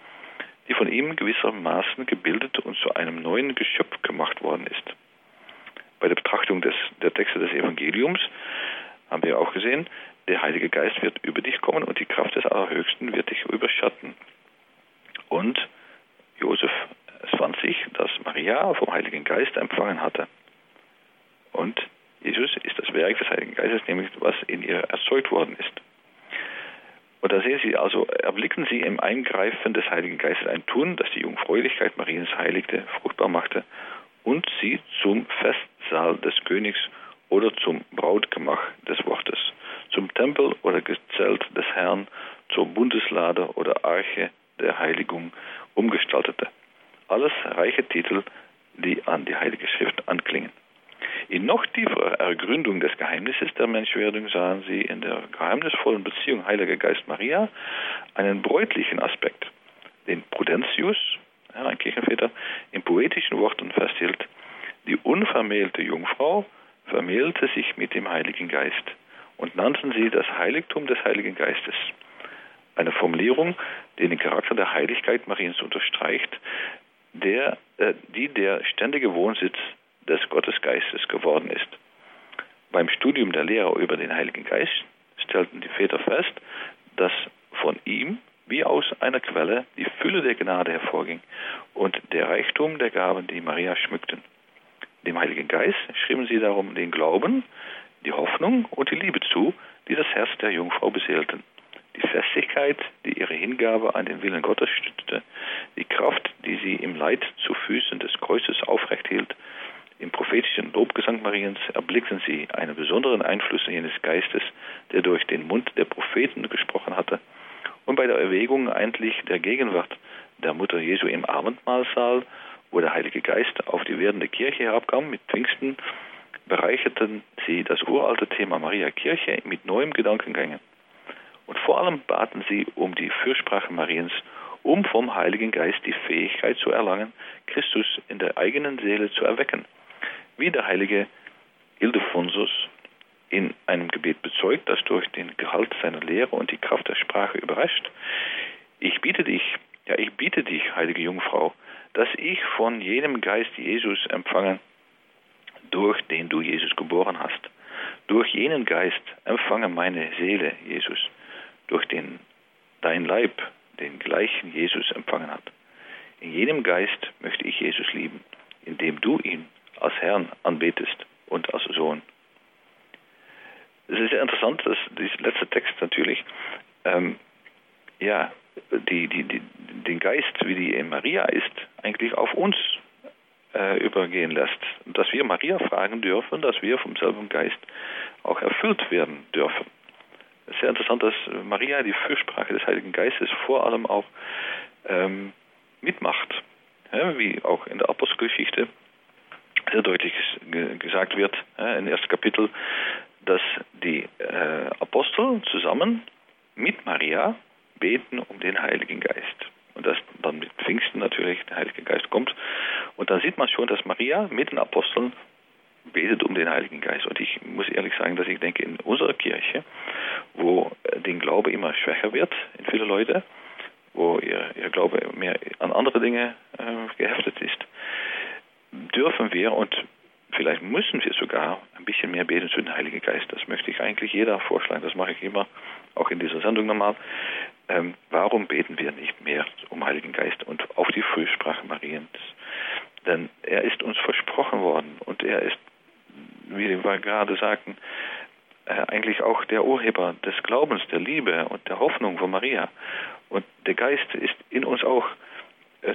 die von ihm gewissermaßen gebildet und zu einem neuen Geschöpf gemacht worden ist. Bei der Betrachtung des, der Texte des Evangeliums haben wir auch gesehen, der Heilige Geist wird über dich kommen und die Kraft des Allerhöchsten wird dich überschatten. Und Josef 20, dass Maria vom Heiligen Geist empfangen hatte. Und Jesus ist das Werk des Heiligen Geistes, nämlich was in ihr erzeugt worden ist. Und da sehen Sie also, erblicken Sie im Eingreifen des Heiligen Geistes ein Tun, das die Jungfräulichkeit Mariens heiligte, fruchtbar machte und sie zum Festsaal des Königs oder zum Brautgemach des Wortes, zum Tempel oder Gezelt des Herrn, zur Bundeslade oder Arche der Heiligung umgestaltete. Alles reiche Titel, die an die Heilige Schrift anklingen. In noch tieferer Ergründung des Geheimnisses der Menschwerdung sahen sie in der geheimnisvollen Beziehung Heiliger Geist Maria einen bräutlichen Aspekt, den Prudentius, ein Kirchenväter, in poetischen Worten festhielt. Die unvermählte Jungfrau vermählte sich mit dem Heiligen Geist und nannten sie das Heiligtum des Heiligen Geistes. Eine Formulierung, die den Charakter der Heiligkeit Mariens unterstreicht, der, äh, die der ständige Wohnsitz des Gottesgeistes geworden ist. beim Studium der Lehre über den Heiligen Geist stellten die Väter fest, dass von ihm wie aus einer Quelle die Fülle der Gnade hervorging und der Reichtum der Gaben, die Maria schmückten. Dem Heiligen Geist schrieben sie darum den Glauben, die Hoffnung und die Liebe zu, die das Herz der Jungfrau beseelten. Die Festigkeit, die ihre Hingabe an den Willen Gottes stützte, die Kraft, die sie im Leid zu Füßen des Kreuzes aufrecht hielt, im prophetischen Lobgesang Mariens erblickten sie einen besonderen Einfluss jenes Geistes, der durch den Mund der Propheten gesprochen hatte. Und bei der Erwägung eigentlich der Gegenwart der Mutter Jesu im Abendmahlsaal, wo der Heilige Geist auf die werdende Kirche herabkam mit Pfingsten, bereicherten sie das uralte Thema Maria Kirche mit neuem Gedankengängen. Und vor allem baten sie um die Fürsprache Mariens, um vom Heiligen Geist die Fähigkeit zu erlangen, Christus in der eigenen Seele zu erwecken wie der heilige Ildefonsus in einem Gebet bezeugt, das durch den Gehalt seiner Lehre und die Kraft der Sprache überrascht. Ich biete dich, ja, ich biete dich, heilige Jungfrau, dass ich von jenem Geist Jesus empfange, durch den du Jesus geboren hast. Durch jenen Geist empfange meine Seele Jesus, durch den dein Leib den gleichen Jesus empfangen hat. In jenem Geist möchte ich Jesus lieben, indem du ihn als Herrn anbetest und als Sohn. Es ist sehr interessant, dass dieser letzte Text natürlich ähm, ja, die, die, die, den Geist, wie die Maria ist, eigentlich auf uns äh, übergehen lässt. Dass wir Maria fragen dürfen, dass wir vom selben Geist auch erfüllt werden dürfen. Es ist sehr interessant, dass Maria die Fürsprache des Heiligen Geistes vor allem auch ähm, mitmacht. Ja, wie auch in der Apostelgeschichte sehr deutlich gesagt wird äh, im ersten Kapitel, dass die äh, Apostel zusammen mit Maria beten um den Heiligen Geist. Und dass dann mit Pfingsten natürlich der Heilige Geist kommt. Und dann sieht man schon, dass Maria mit den Aposteln betet um den Heiligen Geist. Und ich muss ehrlich sagen, dass ich denke, in unserer Kirche, wo äh, den Glaube immer schwächer wird in viele Leute, wo ihr, ihr Glaube mehr an andere Dinge äh, geheftet ist, dürfen wir und vielleicht müssen wir sogar ein bisschen mehr beten zu den Heiligen Geist. Das möchte ich eigentlich jeder vorschlagen. Das mache ich immer, auch in dieser Sendung normal. Ähm, warum beten wir nicht mehr um Heiligen Geist und auf die Frühsprache Mariens? Denn er ist uns versprochen worden und er ist, wie wir gerade sagten, äh, eigentlich auch der Urheber des Glaubens, der Liebe und der Hoffnung von Maria. Und der Geist ist in uns auch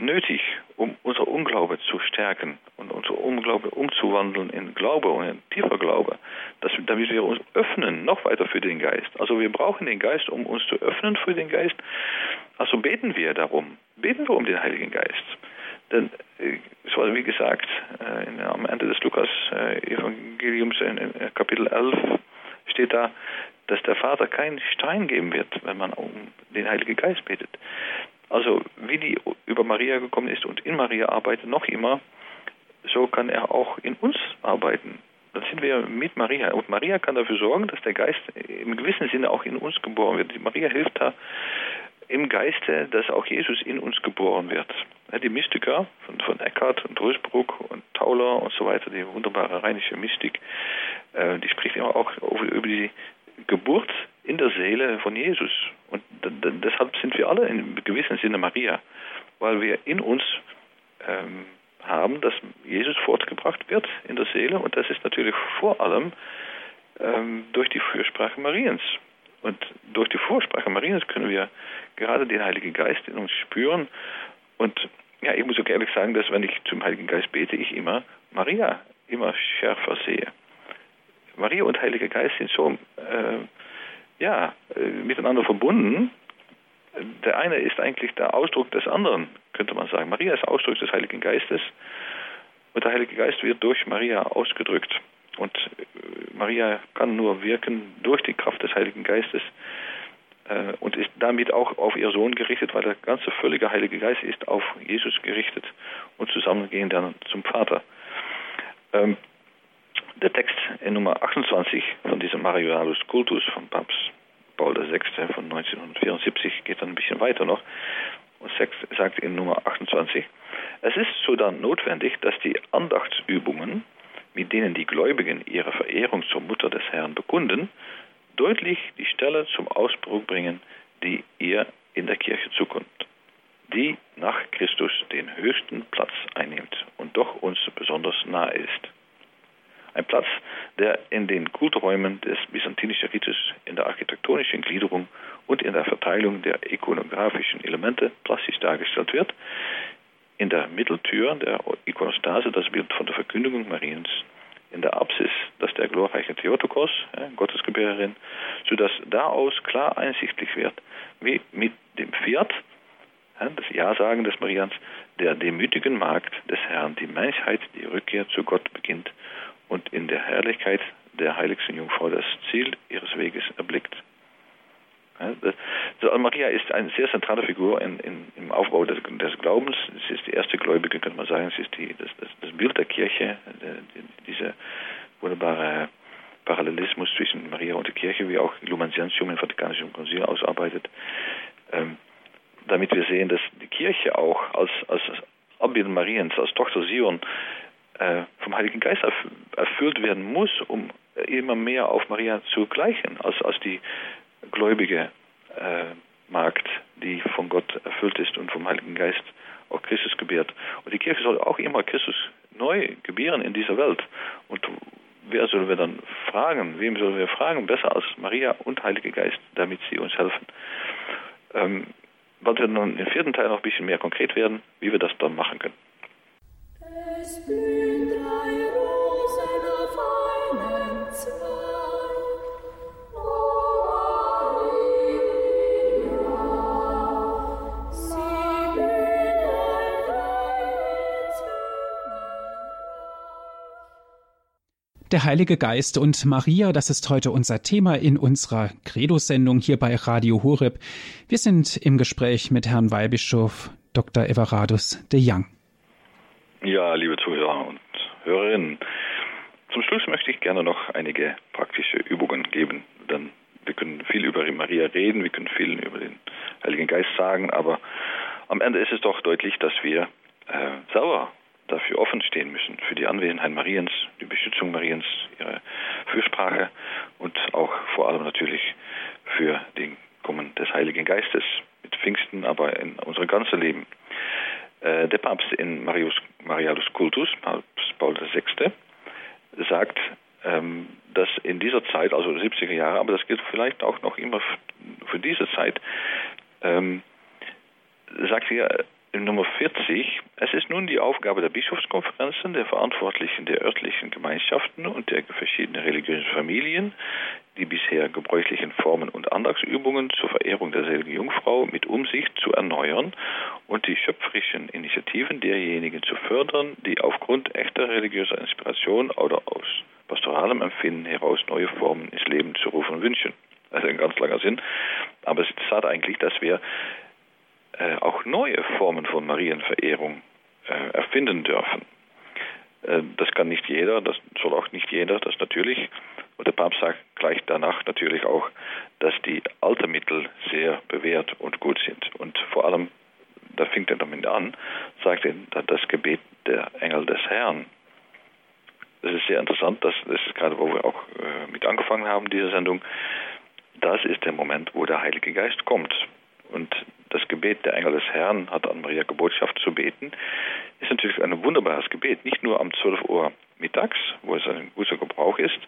nötig, um unser Unglaube zu stärken und unser Unglaube umzuwandeln in Glaube und in tiefer Glaube, dass, damit wir uns öffnen, noch weiter für den Geist. Also wir brauchen den Geist, um uns zu öffnen für den Geist. Also beten wir darum, beten wir um den Heiligen Geist. Denn, äh, es war wie gesagt, äh, am Ende des Lukas-Evangeliums in Kapitel 11 steht da, dass der Vater keinen Stein geben wird, wenn man um den Heiligen Geist betet. Also wie die über Maria gekommen ist und in Maria arbeitet, noch immer, so kann er auch in uns arbeiten. Dann sind wir mit Maria. Und Maria kann dafür sorgen, dass der Geist im gewissen Sinne auch in uns geboren wird. Maria hilft da im Geiste, dass auch Jesus in uns geboren wird. Die Mystiker von, von Eckhart und Rösbruck und Tauler und so weiter, die wunderbare rheinische Mystik, äh, die spricht immer auch über die Geburt in der Seele von Jesus. Und deshalb sind wir alle in gewissem Sinne Maria, weil wir in uns ähm, haben, dass Jesus fortgebracht wird in der Seele und das ist natürlich vor allem ähm, durch die Fürsprache Mariens. Und durch die Vorsprache Mariens können wir gerade den Heiligen Geist in uns spüren. Und ja, ich muss auch ehrlich sagen, dass wenn ich zum Heiligen Geist bete, ich immer Maria immer schärfer sehe. Maria und Heiliger Geist sind so äh, ja, äh, miteinander verbunden. Der eine ist eigentlich der Ausdruck des anderen, könnte man sagen. Maria ist Ausdruck des Heiligen Geistes und der Heilige Geist wird durch Maria ausgedrückt. Und äh, Maria kann nur wirken durch die Kraft des Heiligen Geistes äh, und ist damit auch auf ihr Sohn gerichtet, weil der ganze völlige Heilige Geist ist auf Jesus gerichtet und zusammen gehen dann zum Vater. Ähm, der Text in Nummer 28 von diesem Mariolus Cultus von Papst Paul VI. von 1974 geht dann ein bisschen weiter noch und sagt in Nummer 28, es ist so dann notwendig, dass die Andachtsübungen mit denen die Gläubigen ihre Verehrung zur Mutter des Herrn bekunden, deutlich die Stelle zum Ausdruck bringen, die ihr in der Kirche zukommt, die nach Christus den höchsten Platz einnimmt und doch uns besonders nahe ist. Ein Platz, der in den Kulträumen des byzantinischen Rites, in der architektonischen Gliederung und in der Verteilung der ikonografischen Elemente plastisch dargestellt wird. In der Mitteltür der Ikonostase das Bild von der Verkündigung Mariens. In der Apsis das der glorreiche Theotokos, Gottesgebärerin, sodass daraus klar einsichtlich wird, wie mit dem Pferd, das Ja-Sagen des Marians, der demütigen Magd des Herrn die Menschheit die Rückkehr zu Gott beginnt und in der Herrlichkeit der heiligsten Jungfrau das Ziel ihres Weges erblickt. Also Maria ist eine sehr zentrale Figur in, in, im Aufbau des, des, Glaubens. Sie ist die erste Gläubige, könnte man sagen. Sie ist die, das, das, das, Bild der Kirche, die, diese wunderbare Parallelismus zwischen Maria und der Kirche, wie auch Lumantiantium im Vatikanischen Konzil ausarbeitet, ähm, damit wir sehen, dass die Kirche auch als, als Abbild Mariens, als Tochter Sion, äh, vom Heiligen Geist erfüllt werden muss, um immer mehr auf Maria zu gleichen, als, als die gläubige äh, Magd, die von Gott erfüllt ist und vom Heiligen Geist auch Christus gebärt. Und die Kirche soll auch immer Christus neu gebären in dieser Welt. Und wer sollen wir dann fragen? Wem sollen wir fragen? Besser als Maria und Heilige Geist, damit sie uns helfen. Ähm, was wir nun im vierten Teil noch ein bisschen mehr konkret werden, wie wir das dann machen können. Es blühen drei Rosen auf einem Zweig. Der Heilige Geist und Maria, das ist heute unser Thema in unserer Credo-Sendung hier bei Radio Horeb. Wir sind im Gespräch mit Herrn Weihbischof Dr. Everardus de Young. Ja, liebe Zuhörer und Hörerinnen, zum Schluss möchte ich gerne noch einige praktische Übungen geben, denn wir können viel über Maria reden, wir können viel über den Heiligen Geist sagen, aber am Ende ist es doch deutlich, dass wir äh, selber dafür offen stehen müssen, für die Anwesenheit Mariens, die Beschützung Mariens, ihre Fürsprache und auch vor allem natürlich für den Kommen des Heiligen Geistes mit Pfingsten, aber in unser ganzes Leben. Äh, der Papst in Marius, Marialus Cultus, Papst Paul VI., sagt, ähm, dass in dieser Zeit, also 70er Jahre, aber das gilt vielleicht auch noch immer für diese Zeit, ähm, sagt er, Nummer 40. Es ist nun die Aufgabe der Bischofskonferenzen, der Verantwortlichen der örtlichen Gemeinschaften und der verschiedenen religiösen Familien, die bisher gebräuchlichen Formen und Andagsübungen zur Verehrung der seligen Jungfrau mit Umsicht zu erneuern und die schöpferischen Initiativen derjenigen zu fördern, die aufgrund echter religiöser Inspiration oder aus pastoralem Empfinden heraus neue Formen ins Leben zu rufen wünschen. Ist ein ganz langer Sinn, aber es sagt eigentlich, dass wir äh, auch neue Formen von Marienverehrung äh, erfinden dürfen. Äh, das kann nicht jeder, das soll auch nicht jeder, das natürlich. Und der Papst sagt gleich danach natürlich auch, dass die alten Mittel sehr bewährt und gut sind. Und vor allem, da fängt er damit an, sagt er, das Gebet der Engel des Herrn. Das ist sehr interessant, das, das ist gerade, wo wir auch äh, mit angefangen haben, diese Sendung. Das ist der Moment, wo der Heilige Geist kommt. Und das Gebet der Engel des Herrn hat an Maria Geburtschaft zu beten, ist natürlich ein wunderbares Gebet. Nicht nur am 12 Uhr mittags, wo es ein guter Gebrauch ist,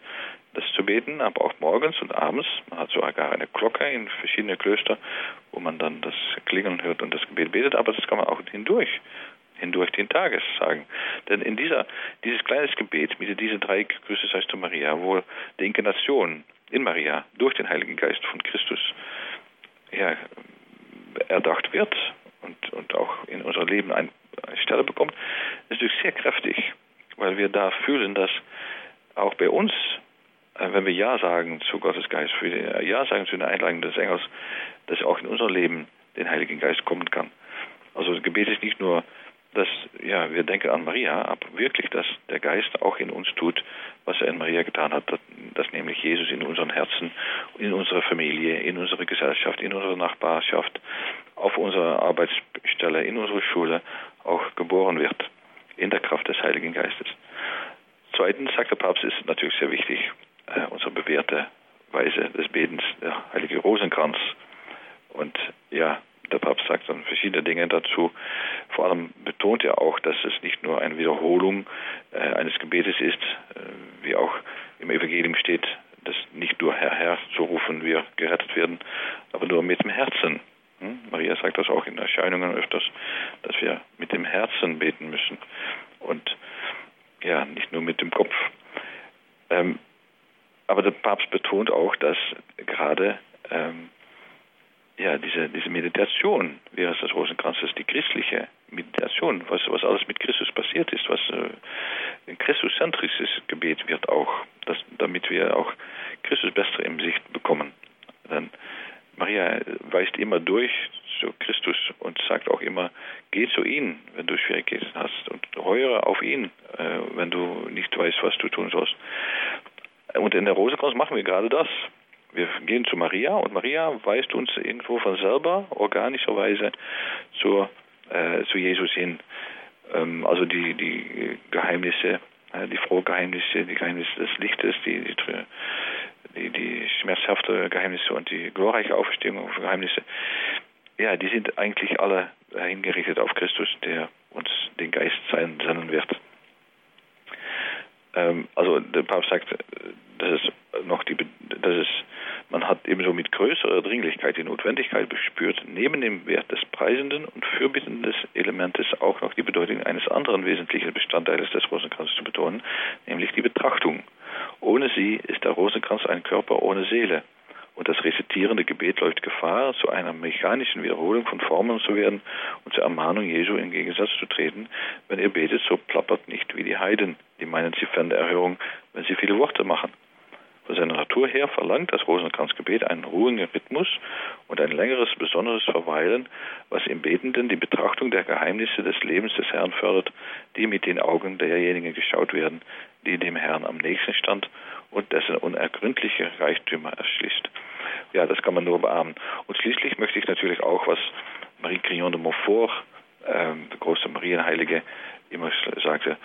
das zu beten, aber auch morgens und abends. Man hat sogar eine Glocke in verschiedenen Klöstern, wo man dann das Klingeln hört und das Gebet betet, aber das kann man auch hindurch hindurch den Tages sagen. Denn in dieser, dieses kleines Gebet mit diesen drei Grüße heißt du Maria, wo die Inkarnation in Maria durch den Heiligen Geist von Christus ja, erdacht wird und, und auch in unser Leben eine Stelle bekommt, ist natürlich sehr kräftig, weil wir da fühlen, dass auch bei uns, äh, wenn wir Ja sagen zu Gottes Geist, die, Ja sagen zu den Einladungen des Engels, dass auch in unser Leben den Heiligen Geist kommen kann. Also Gebet ist nicht nur, dass ja, wir denken an Maria, aber wirklich, dass der Geist auch in uns tut, was er in Maria getan hat, dass, dass nämlich Jesus in unseren Herzen, in unserer Familie, in unserer Gesellschaft, in unserer Nachbarschaft, auf unserer Arbeitsstelle, in unserer Schule auch geboren wird, in der Kraft des Heiligen Geistes. zweitens sagt der Papst, ist natürlich sehr wichtig, äh, unsere bewährte Weise des Betens, der heilige Rosenkranz. Und ja, der Papst sagt dann verschiedene Dinge dazu. Vor allem betont er auch, dass es nicht nur eine Wiederholung äh, eines Gebetes ist, äh, wie auch im Evangelium steht, dass nicht nur Herr, Herr zu rufen, wir gerettet werden, aber nur mit dem Herzen. Hm? Maria sagt das auch in Erscheinungen öfters, dass wir mit dem Herzen beten müssen und ja, nicht nur mit dem Kopf. Ähm, aber der Papst betont auch, dass gerade ähm, ja, diese, diese Meditation während des Rosenkranzes, die christliche Meditation, was, was alles mit Christus passiert ist, was äh, ein christuszentrisches Gebet wird auch, das, damit wir auch Christus besser im Sicht bekommen. Denn Maria weist immer durch zu Christus und sagt auch immer, geh zu ihm, wenn du Schwierigkeiten hast und heure auf ihn, äh, wenn du nicht weißt, was du tun sollst. Und in der Rosenkranz machen wir gerade das. Wir gehen zu Maria und Maria weist uns irgendwo von selber organischerweise zur, äh, zu Jesus hin. Ähm, also die, die Geheimnisse, äh, die frohe Geheimnisse, die Geheimnisse des Lichtes, die, die, die, die schmerzhafte Geheimnisse und die glorreiche Auferstehung Geheimnisse. Ja, die sind eigentlich alle hingerichtet auf Christus, der uns den Geist sein senden wird. Ähm, also der Papst sagt, dass es noch die, dass es, man hat ebenso mit größerer Dringlichkeit die Notwendigkeit bespürt, neben dem Wert des preisenden und fürbittenden Elementes auch noch die Bedeutung eines anderen wesentlichen Bestandteiles des Rosenkranzes zu betonen, nämlich die Betrachtung. Ohne sie ist der Rosenkranz ein Körper ohne Seele. Und das rezitierende Gebet läuft Gefahr, zu einer mechanischen Wiederholung von Formeln zu werden und zur Ermahnung Jesu in Gegensatz zu treten. Wenn ihr betet, so plappert nicht wie die Heiden, die meinen, sie fände Erhörung, wenn sie viele Worte machen. Von seiner Natur her verlangt das Rosenkranzgebet einen ruhigen Rhythmus und ein längeres, besonderes Verweilen, was im Betenden die Betrachtung der Geheimnisse des Lebens des Herrn fördert, die mit den Augen derjenigen geschaut werden, die dem Herrn am nächsten stand und dessen unergründliche Reichtümer erschließt. Ja, das kann man nur beahmen. Und schließlich möchte ich natürlich auch, was Marie Crillon de Montfort, äh, die große Marienheilige, immer sagte,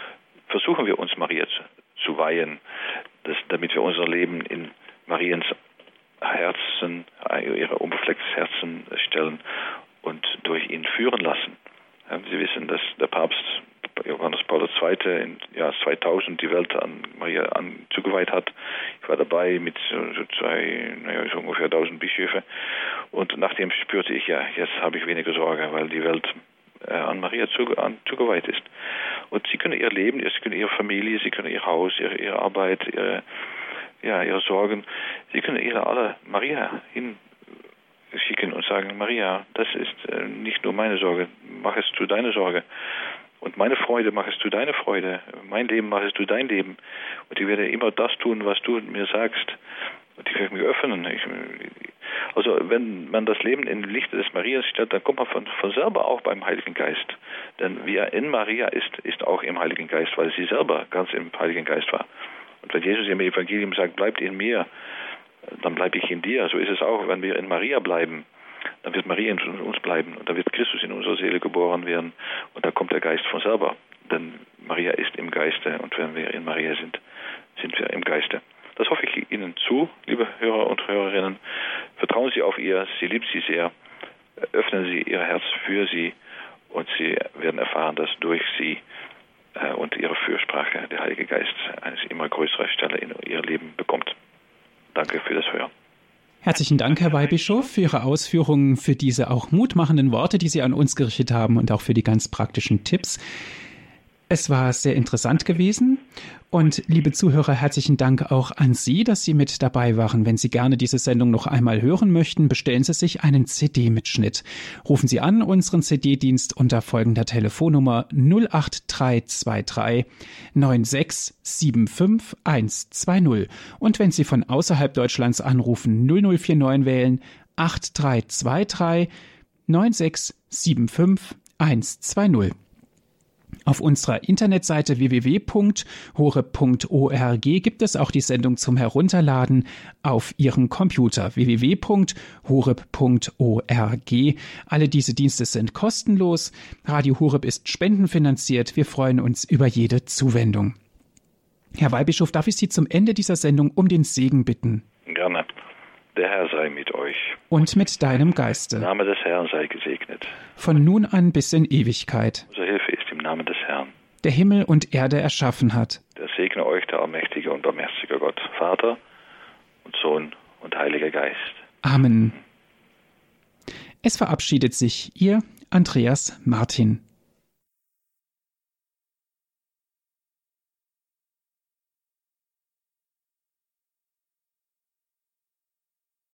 versuchen wir uns Maria zu, zu weihen das, damit wir unser Leben in Mariens Herzen, ihre unbeflecktes Herzen stellen und durch ihn führen lassen. Sie wissen, dass der Papst Paul II. im Jahr 2000 die Welt an Maria an, zugeweiht hat. Ich war dabei mit so, zwei, naja, so ungefähr 1000 Bischöfe. Und nachdem spürte ich, ja, jetzt habe ich weniger Sorge, weil die Welt äh, an Maria zuge, an, zugeweiht ist. Und sie können ihr Leben, sie können ihre Familie, sie können ihr Haus, ihre, ihre Arbeit, ihre, ja, ihre Sorgen, sie können ihre alle Maria hinschicken und sagen, Maria, das ist äh, nicht nur meine Sorge, mach es zu deiner Sorge. Und meine Freude machst du deine Freude, mein Leben machst du dein Leben. Und ich werde immer das tun, was du mir sagst. Und ich werde mich öffnen. Ich, also wenn man das Leben in Lichte des Marias stellt, dann kommt man von, von selber auch beim Heiligen Geist. Denn wie er in Maria ist, ist auch im Heiligen Geist, weil sie selber ganz im Heiligen Geist war. Und wenn Jesus im Evangelium sagt, bleibt in mir, dann bleibe ich in dir. So ist es auch, wenn wir in Maria bleiben. Dann wird Maria in uns bleiben und dann wird Christus in unserer Seele geboren werden und da kommt der Geist von selber. Denn Maria ist im Geiste und wenn wir in Maria sind, sind wir im Geiste. Das hoffe ich Ihnen zu, liebe Hörer und Hörerinnen. Vertrauen Sie auf ihr, sie liebt Sie sehr. Öffnen Sie Ihr Herz für sie und Sie werden erfahren, dass durch Sie äh, und Ihre Fürsprache der Heilige Geist eine immer größere Stelle in Ihr Leben bekommt. Danke für das Hören. Herzlichen Dank, Herr Weihbischof, für Ihre Ausführungen, für diese auch mutmachenden Worte, die Sie an uns gerichtet haben und auch für die ganz praktischen Tipps. Es war sehr interessant gewesen. Und liebe Zuhörer, herzlichen Dank auch an Sie, dass Sie mit dabei waren. Wenn Sie gerne diese Sendung noch einmal hören möchten, bestellen Sie sich einen CD-Mitschnitt. Rufen Sie an unseren CD-Dienst unter folgender Telefonnummer 08323 9675 120. Und wenn Sie von außerhalb Deutschlands anrufen, 0049 wählen 8323 9675 120. Auf unserer Internetseite www.hore.org gibt es auch die Sendung zum Herunterladen auf Ihren Computer www.horeb.org. Alle diese Dienste sind kostenlos. Radio Horeb ist spendenfinanziert. Wir freuen uns über jede Zuwendung. Herr Weihbischof, darf ich Sie zum Ende dieser Sendung um den Segen bitten? Gerne. Der Herr sei mit euch. Und mit deinem Geiste. Der Name des Herrn sei gesegnet. Von nun an bis in Ewigkeit. Ist im Namen des Herrn. Der Himmel und Erde erschaffen hat. Der segne euch, der allmächtige und barmherzige Gott, Vater und Sohn und Heiliger Geist. Amen. Es verabschiedet sich Ihr Andreas Martin.